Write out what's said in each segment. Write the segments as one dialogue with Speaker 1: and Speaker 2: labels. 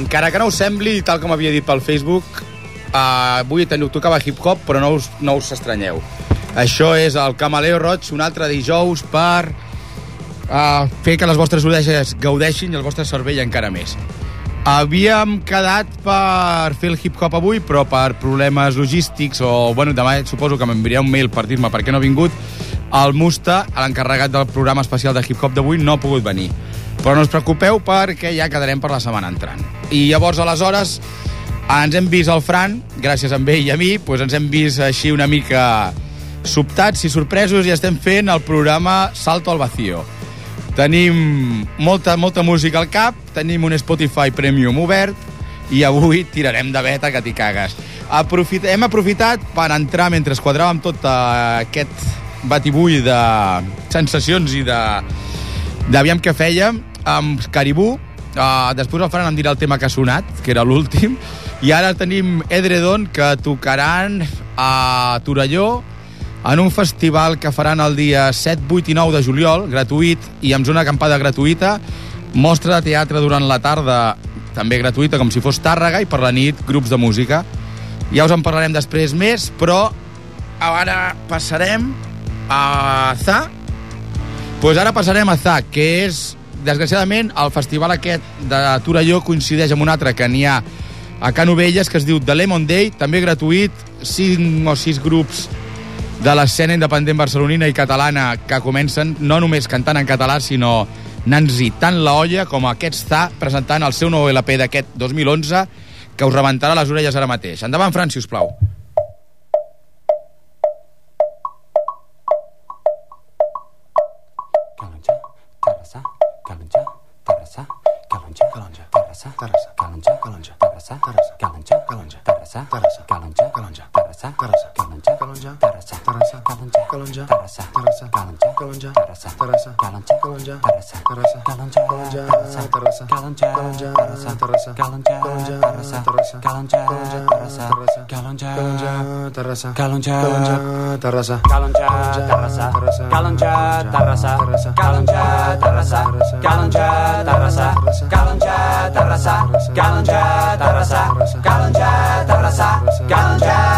Speaker 1: encara que no us sembli, tal com havia dit pel Facebook, uh, avui teniu, tocava hip-hop, però no us, no us estranyeu. Això és el Camaleo Roig, un altre dijous per uh, fer que les vostres orelles gaudeixin i el vostre cervell encara més. Havíem quedat per fer el hip-hop avui, però per problemes logístics o, bueno, demà suposo que m'enviaré un mail per dir-me per què no ha vingut, el Musta, l'encarregat del programa especial de hip-hop d'avui, no ha pogut venir. Però no us preocupeu perquè ja quedarem per la setmana entrant. I llavors, aleshores, ens hem vist el Fran, gràcies a ell i a mi, doncs ens hem vist així una mica sobtats i sorpresos i estem fent el programa Salto al Vacío. Tenim molta, molta música al cap, tenim un Spotify Premium obert i avui tirarem de beta que t'hi cagues. Aprofit hem aprofitat per entrar mentre quadràvem tot eh, aquest batibull de sensacions i de d'aviam què fèiem amb Caribú. Uh, després el Fran em dirà el tema que ha sonat que era l'últim. I ara tenim Edredon que tocaran a Torelló en un festival que faran el dia 7, 8 i 9 de juliol, gratuït i amb zona acampada gratuïta, mostra de teatre durant la tarda també gratuïta com si fos Tàrrega i per la nit grups de música. Ja us en parlarem després més però ara passarem a Za pues ara passarem a ZA, que és, desgraciadament, el festival aquest de Torelló coincideix amb un altre que n'hi ha a Can Ovelles, que es diu The Lemon Day, també gratuït, 5 o 6 grups de l'escena independent barcelonina i catalana que comencen no només cantant en català, sinó anant-hi tant la olla com aquests ZA presentant el seu nou LP d'aquest 2011 que us rebentarà les orelles ara mateix. Endavant, Fran, si us plau.
Speaker 2: tarasa. Terasa, tarasa. Terasa, tarasa. Terasa, tarasa. Terasa, tarasa. Terasa, tarasa. Terasa, tarasa. Terasa, tarasa. Kalonja tarasa.
Speaker 1: Kalonja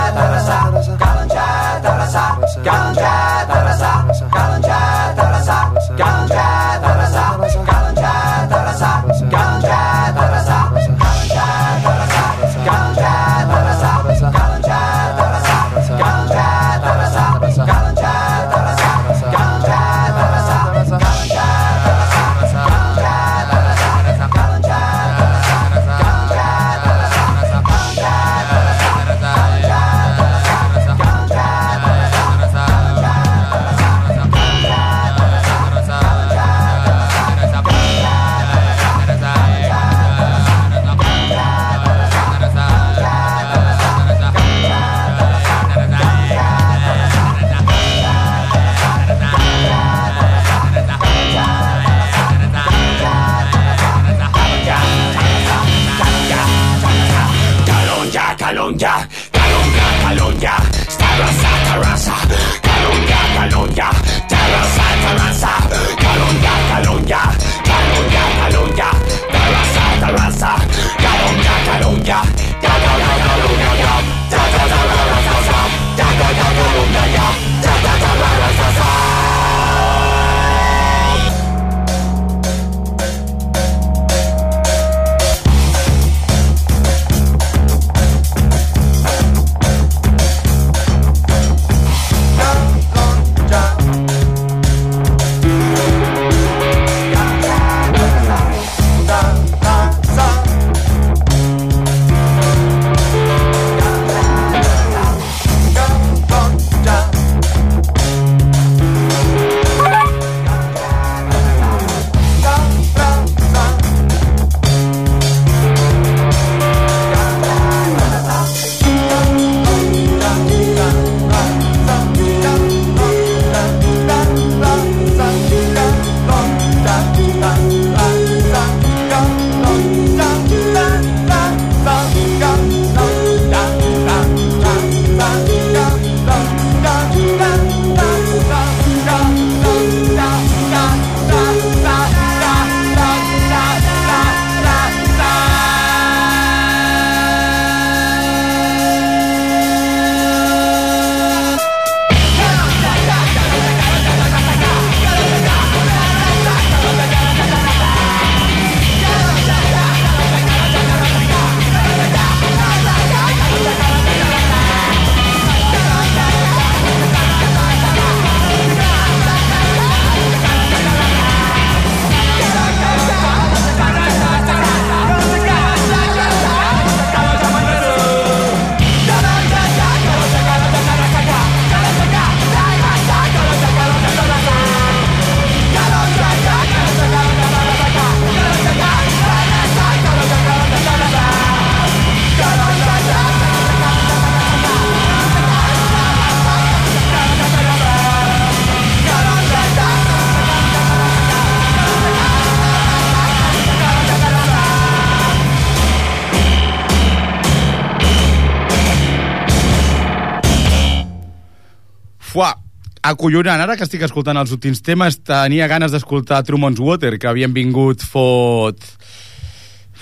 Speaker 1: acollonant. Ara que estic escoltant els últims temes, tenia ganes d'escoltar Truman's Water, que havien vingut fot...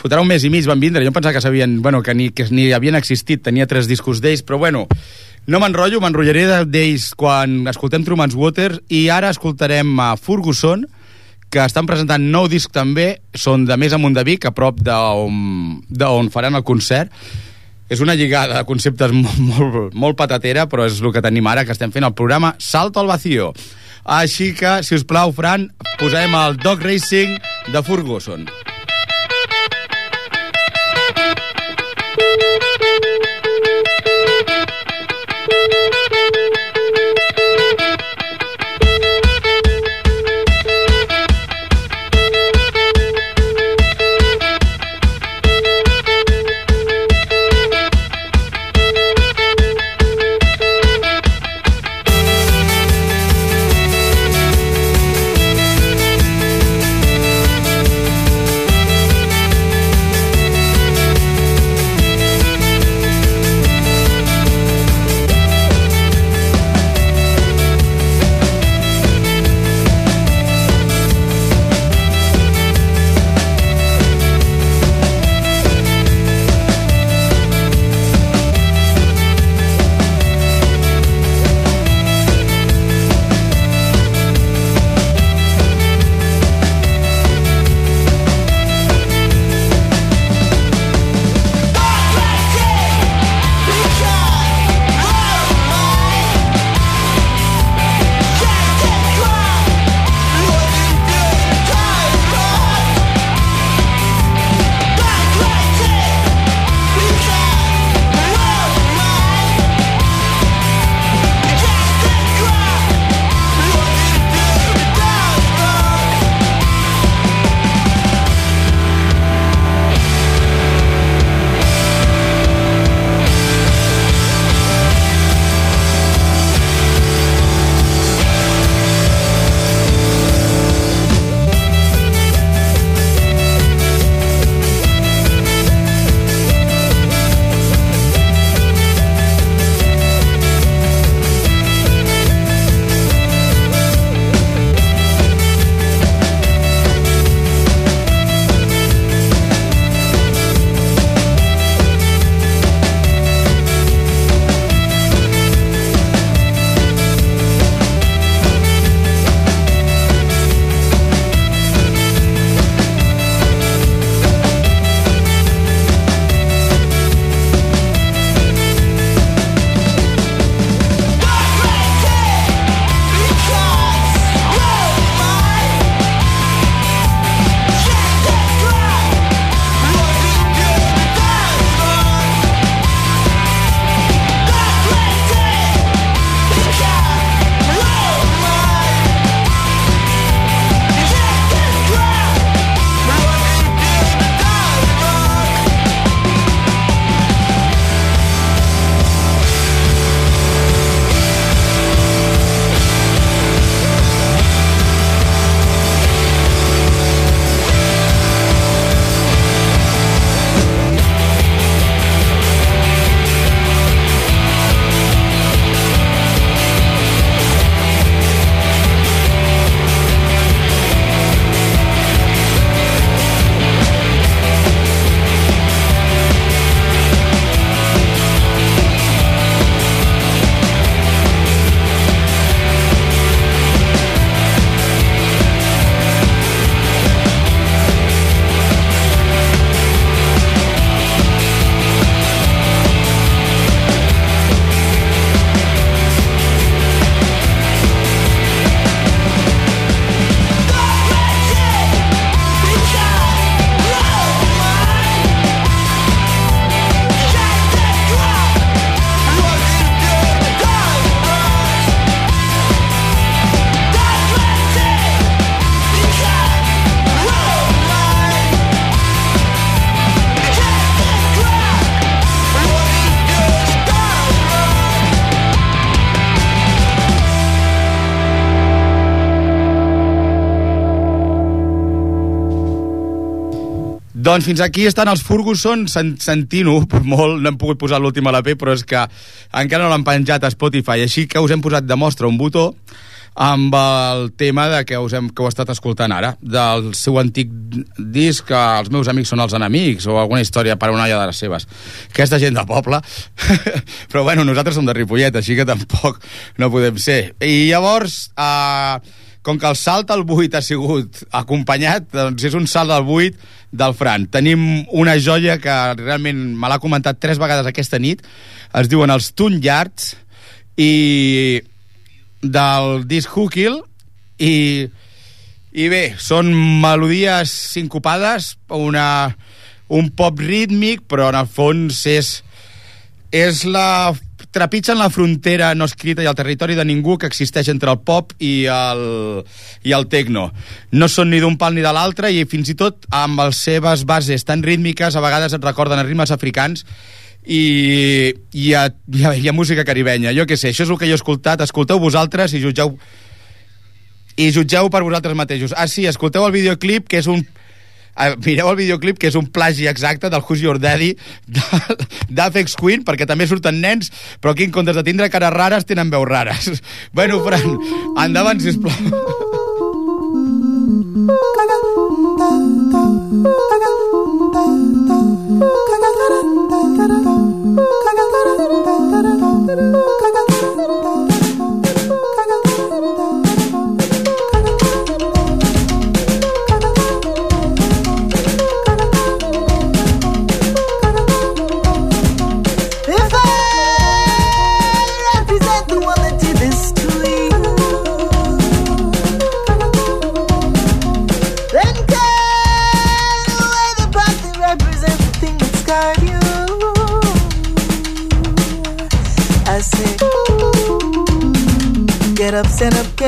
Speaker 1: Fotrà un mes i mig van vindre. Jo em pensava que sabien, bueno, que ni, que ni havien existit. Tenia tres discos d'ells, però bueno, no m'enrotllo, m'enrotllaré de- d'ells quan escoltem Truman's Water i ara escoltarem a Ferguson, que estan presentant nou disc també, són de més amunt de Vic, a prop d'on faran el concert. És una lligada de conceptes molt, molt, molt patatera, però és el que tenim ara, que estem fent el programa Salto al Vacío. Així que, si us plau, Fran, posarem el Dog Racing de Ferguson. Doncs fins aquí estan els Ferguson, sen- sentint-ho, molt, no hem pogut posar l'últim LP, però és que encara no l'han penjat a Spotify, així que us hem posat de mostra un botó amb el tema de que us hem, que heu estat escoltant ara, del seu antic disc, que els meus amics són els enemics, o alguna història per una de les seves. Aquesta gent de poble. Però bueno, nosaltres som de Ripollet, així que tampoc no podem ser. I llavors, eh, com que el salt al buit ha sigut acompanyat, doncs és un salt al buit del Fran. Tenim una joia que realment me l'ha comentat tres vegades aquesta nit. Es diuen els Tune Yards i del disc Hookil i, i bé, són melodies sincopades, una, un pop rítmic, però en el fons és, és la trepitgen la frontera no escrita i el territori de ningú que existeix entre el pop i el, i el techno. No són ni d'un pal ni de l'altre i fins i tot amb les seves bases tan rítmiques a vegades et recorden els ritmes africans i hi ha, hi, ha, hi ha música caribenya. Jo què sé, això és el que jo he escoltat. Escolteu vosaltres i jutgeu i jutgeu per vosaltres mateixos. Ah, sí, escolteu el videoclip, que és un mireu el videoclip, que és un plagi exacte del Who's Your Daddy d'Apex Queen, perquè també surten nens, però aquí en comptes de tindre cares rares tenen veus rares. Bueno, Fran, endavant, sisplau.
Speaker 3: If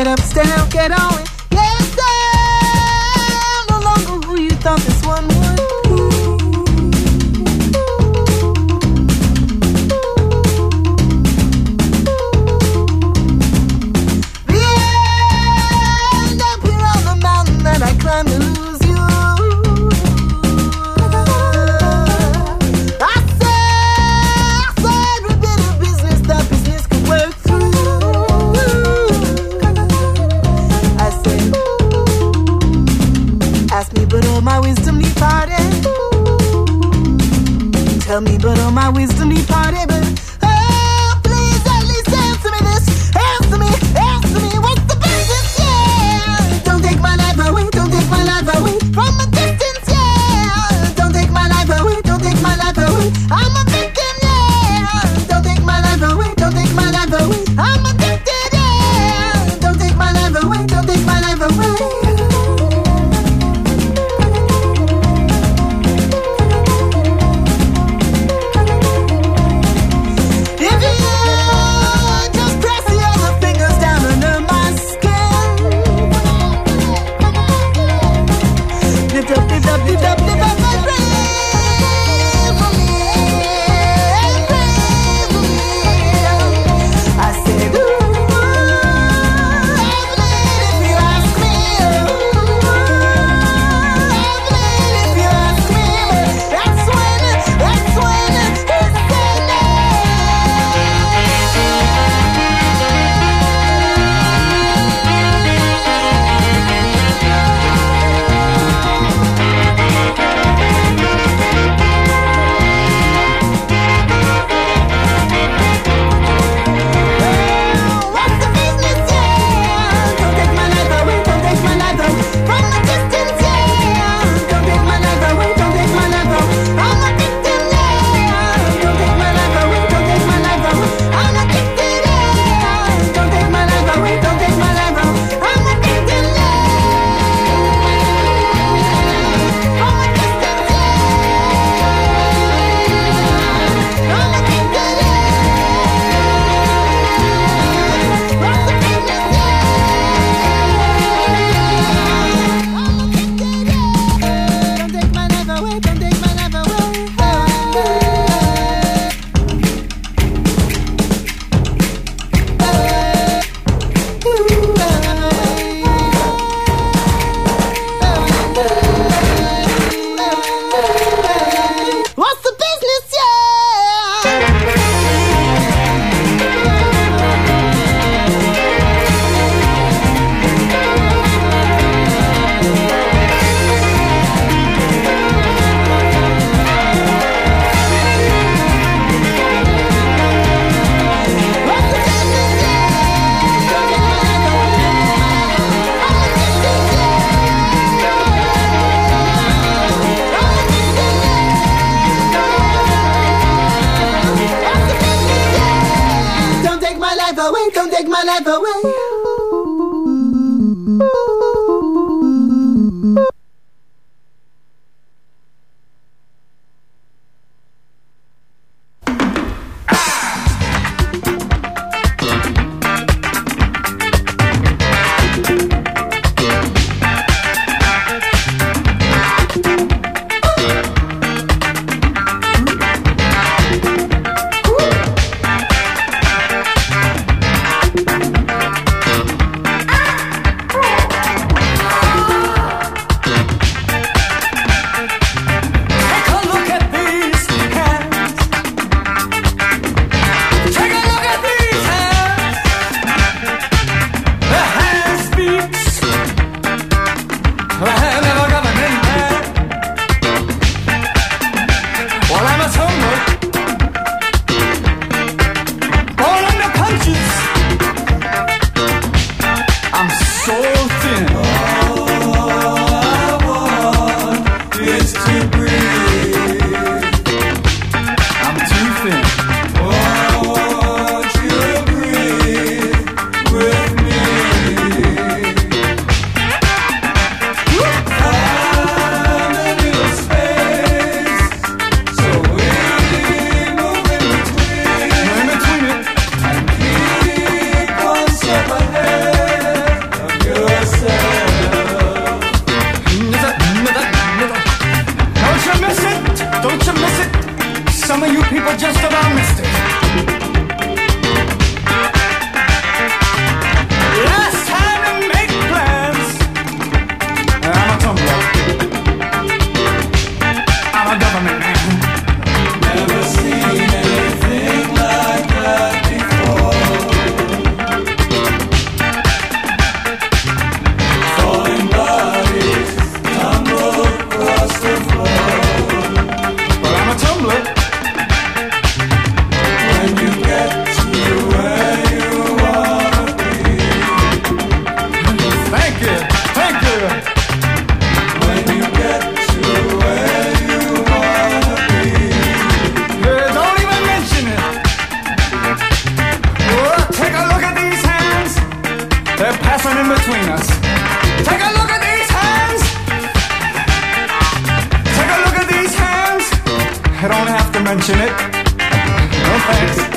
Speaker 3: get up, stand up, get on it. mention it. No
Speaker 4: thanks.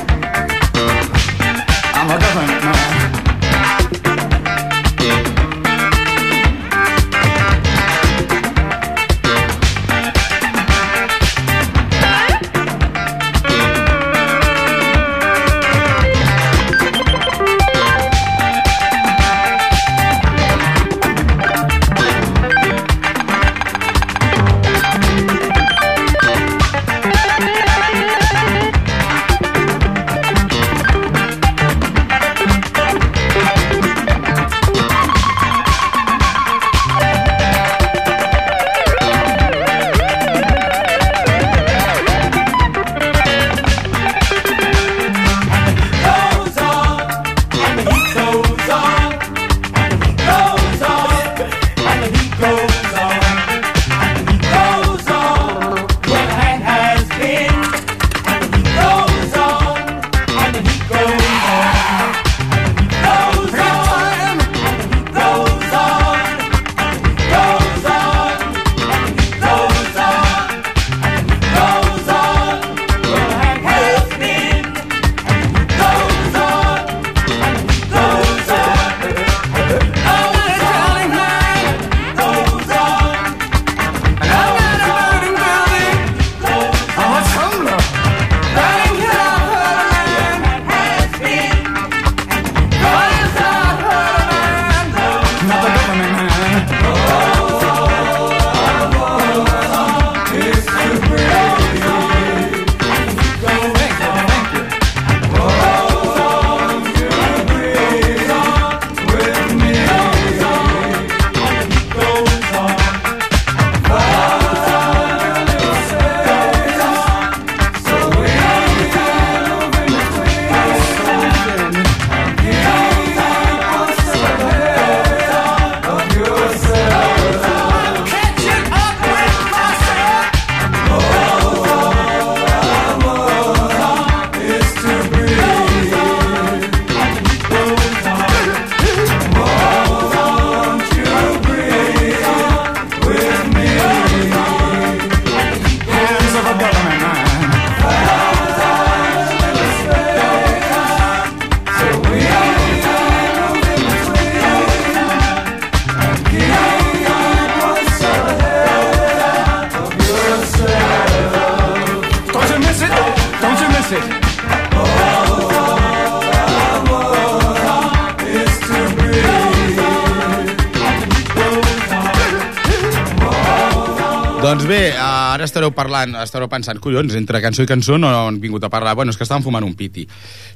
Speaker 1: Doncs bé, eh, ara estareu parlant, estareu pensant, collons, entre cançó i cançó no han vingut a parlar. Bueno, és que estàvem fumant un piti.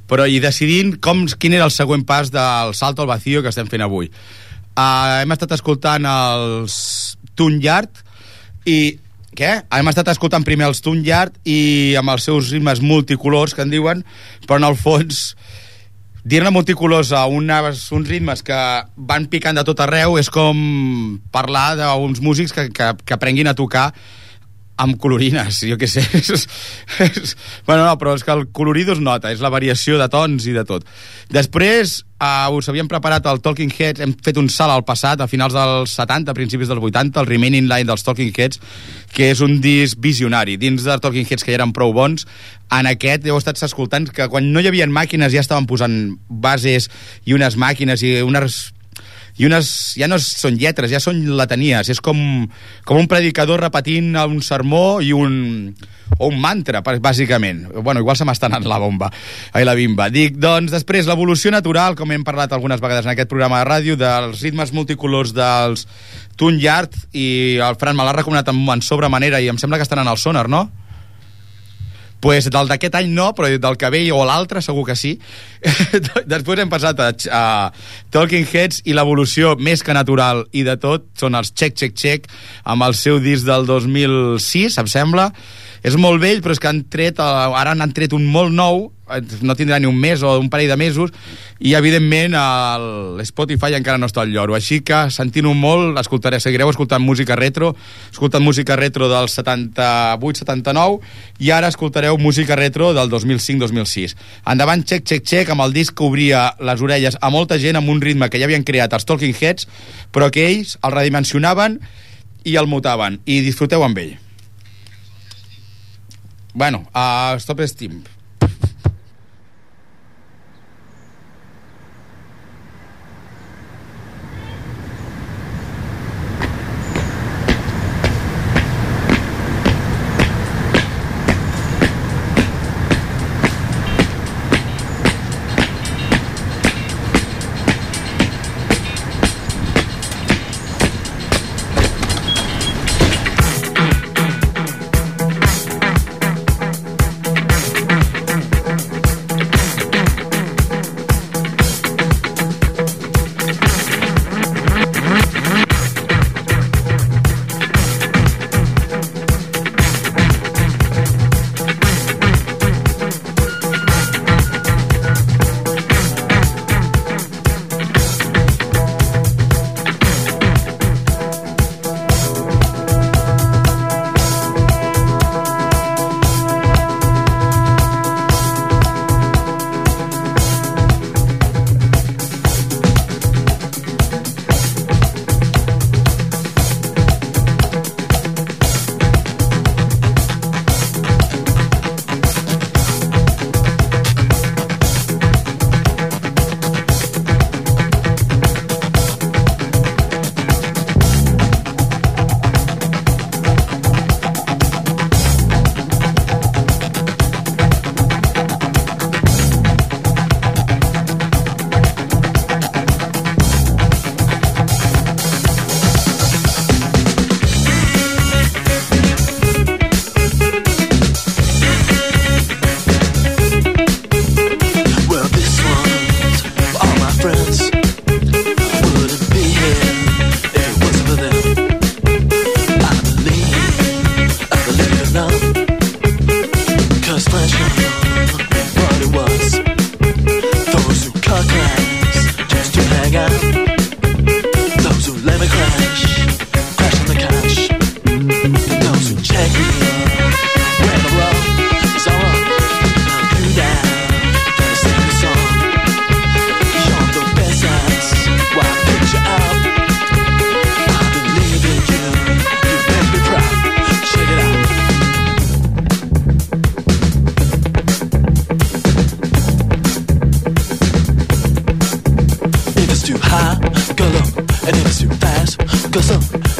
Speaker 1: Però i decidint com, quin era el següent pas del salto al vacío que estem fent avui. Uh, hem estat escoltant els Tune Yard i què? Hem estat escoltant primer els Tune Yard i amb els seus ritmes multicolors que en diuen, però en el fons dir-ne multicolors a unes, uns ritmes que van picant de tot arreu és com parlar d'uns músics que, que, que aprenguin a tocar amb colorines, jo què sé. És, és, bueno, no, però és que el colorido es nota, és la variació de tons i de tot. Després, uh, us havíem preparat el Talking Heads, hem fet un salt al passat, a finals dels 70, principis dels 80, el Remaining Line dels Talking Heads, que és un disc visionari. Dins dels Talking Heads, que ja eren prou bons, en aquest heu estat escoltant que quan no hi havia màquines ja estaven posant bases i unes màquines i unes i unes, ja no són lletres, ja són latanies, és com, com un predicador repetint un sermó i un, o un mantra, bàsicament. Bueno, igual se m'està anant la bomba, ai, la bimba. Dic, doncs, després, l'evolució natural, com hem parlat algunes vegades en aquest programa de ràdio, dels ritmes multicolors dels Tune Yard, i el Fran me l'ha recomanat en, en sobremanera, i em sembla que estan en el sonar, no? Pues del d'aquest any no, però del que ve o l'altre segur que sí. Després hem passat a, a Talking Heads i l'evolució més que natural i de tot són els Check Check Check amb el seu disc del 2006, em sembla. És molt vell, però és que han tret, eh, ara n'han tret un molt nou, eh, no tindrà ni un mes o un parell de mesos, i evidentment el Spotify encara no està al lloro. Així que, sentint-ho molt, escoltaré, seguireu escoltant música retro, escoltant música retro del 78-79, i ara escoltareu música retro del 2005-2006. Endavant, Check Check Check, amb el disc que obria les orelles a molta gent amb un ritme que ja havien creat els Talking Heads, però que ells el redimensionaven i el mutaven. I disfruteu amb ell. Bueno, a uh, Stop Steam.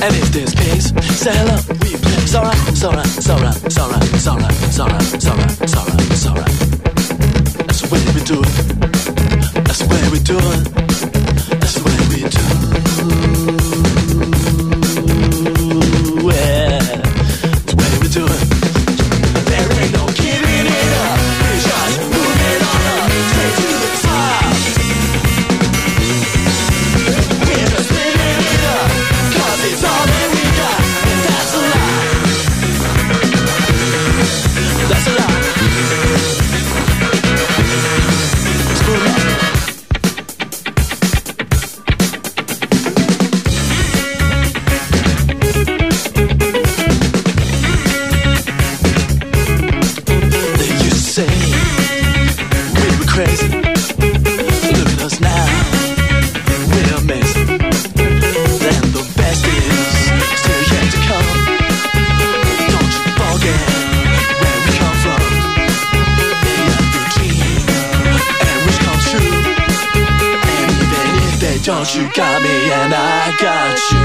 Speaker 5: And is this peace? Sail up, we play Zora, Zora, Zora, Zora, Zora, Zora, Zora, Zora, Zora. That's the way we do it. That's the way we do it. Don't, you got me and I got you.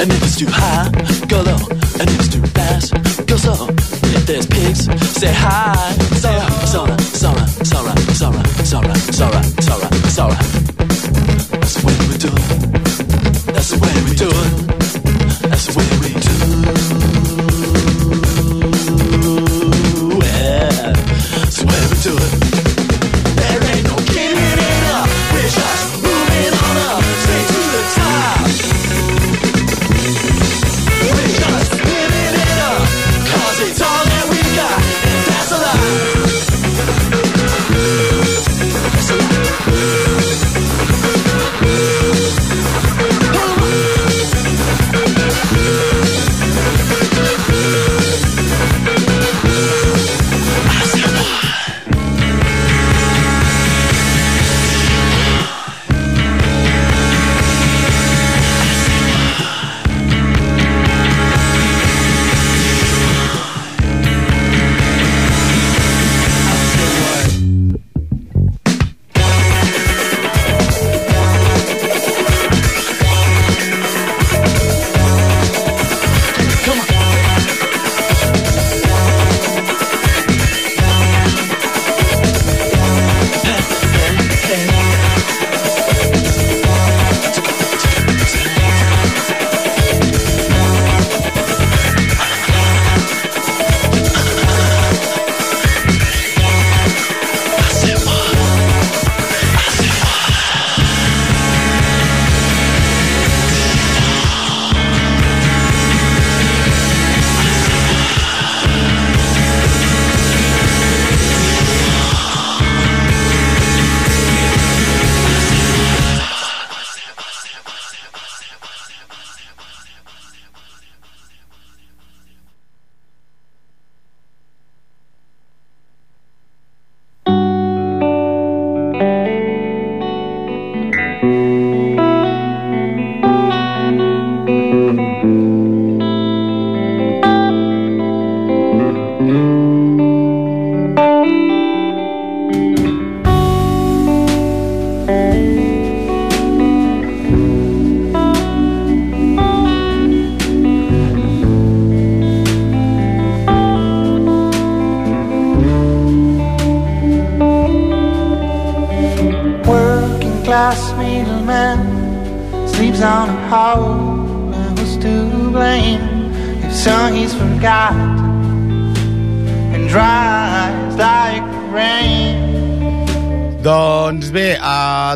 Speaker 5: And if it's too high, go low. And if it's too fast, go slow. If there's pigs, say hi. Alright, it's alright, it's alright, it's alright, it's alright. That's the way we do it. That's the way we do it.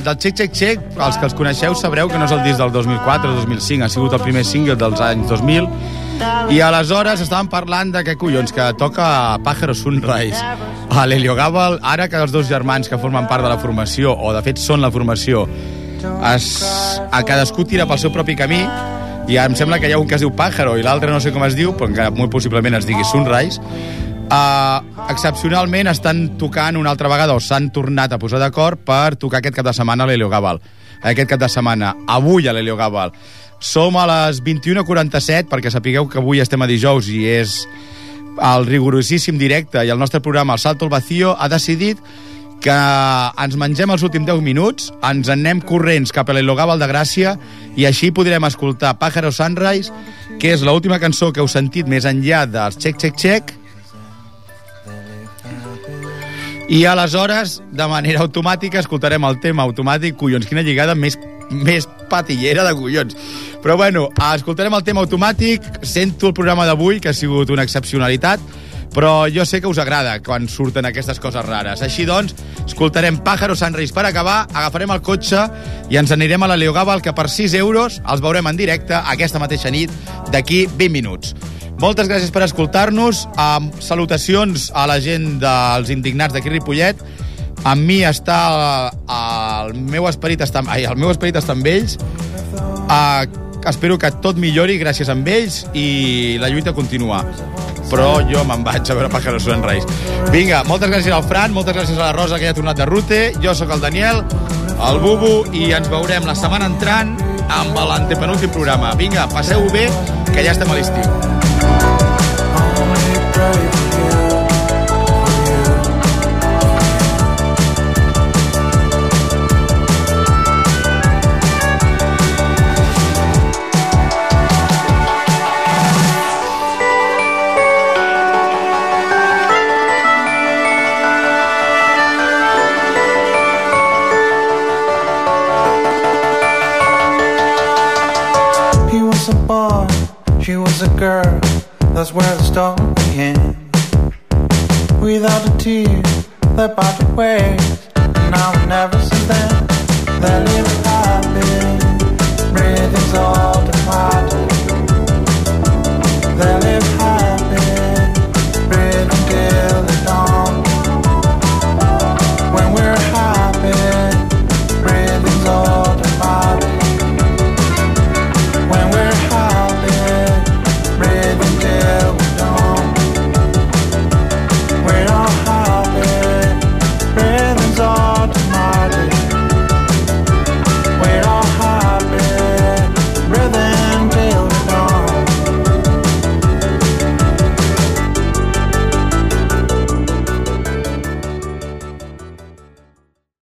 Speaker 1: Del Check Check Check, els que els coneixeu sabreu que no és el disc del 2004 o 2005, ha sigut el primer single dels anys 2000, i aleshores estàvem parlant de què collons, que toca Pájaro Sunrise a l'Helio Gabal, ara que els dos germans que formen part de la formació, o de fet són la formació, es, a cadascú tira pel seu propi camí, i em sembla que hi ha un que es diu Pájaro i l'altre no sé com es diu, però que molt possiblement es digui Sunrise, uh, excepcionalment estan tocant una altra vegada o s'han tornat a posar d'acord per tocar aquest cap de setmana a l'Helio Gabal. Aquest cap de setmana, avui a l'Helio Gabal. Som a les 21.47, perquè sapigueu que avui estem a dijous i és el rigorosíssim directe i el nostre programa El Salto al Vacío ha decidit que ens mengem els últims 10 minuts, ens en anem corrents cap a l'Elogàbal de Gràcia i així podrem escoltar Pájaro Sunrise, que és l'última cançó que heu sentit més enllà dels Check Check Check, i aleshores, de manera automàtica, escoltarem el tema automàtic. Collons, quina lligada més, més patillera de collons. Però bueno, escoltarem el tema automàtic. Sento el programa d'avui, que ha sigut una excepcionalitat, però jo sé que us agrada quan surten aquestes coses rares. Així doncs, escoltarem Pájaro Sunrise per acabar, agafarem el cotxe i ens anirem a la Leogàbal, que per 6 euros els veurem en directe aquesta mateixa nit d'aquí 20 minuts. Moltes gràcies per escoltar-nos. Um, salutacions a la gent dels indignats d'aquí Ripollet. Amb mi està... Uh, el meu esperit està... Ai, el meu esperit està amb ells. Uh, espero que tot millori gràcies a ells i la lluita continua. Però jo me'n vaig a veure Pájaros en Reis. Vinga, moltes gràcies al Fran, moltes gràcies a la Rosa, que ja ha tornat de rute. Jo sóc el Daniel, el Bubu, i ens veurem la setmana entrant amb l'antepenúltim programa. Vinga, passeu bé, que ja estem a l'estiu.
Speaker 4: right.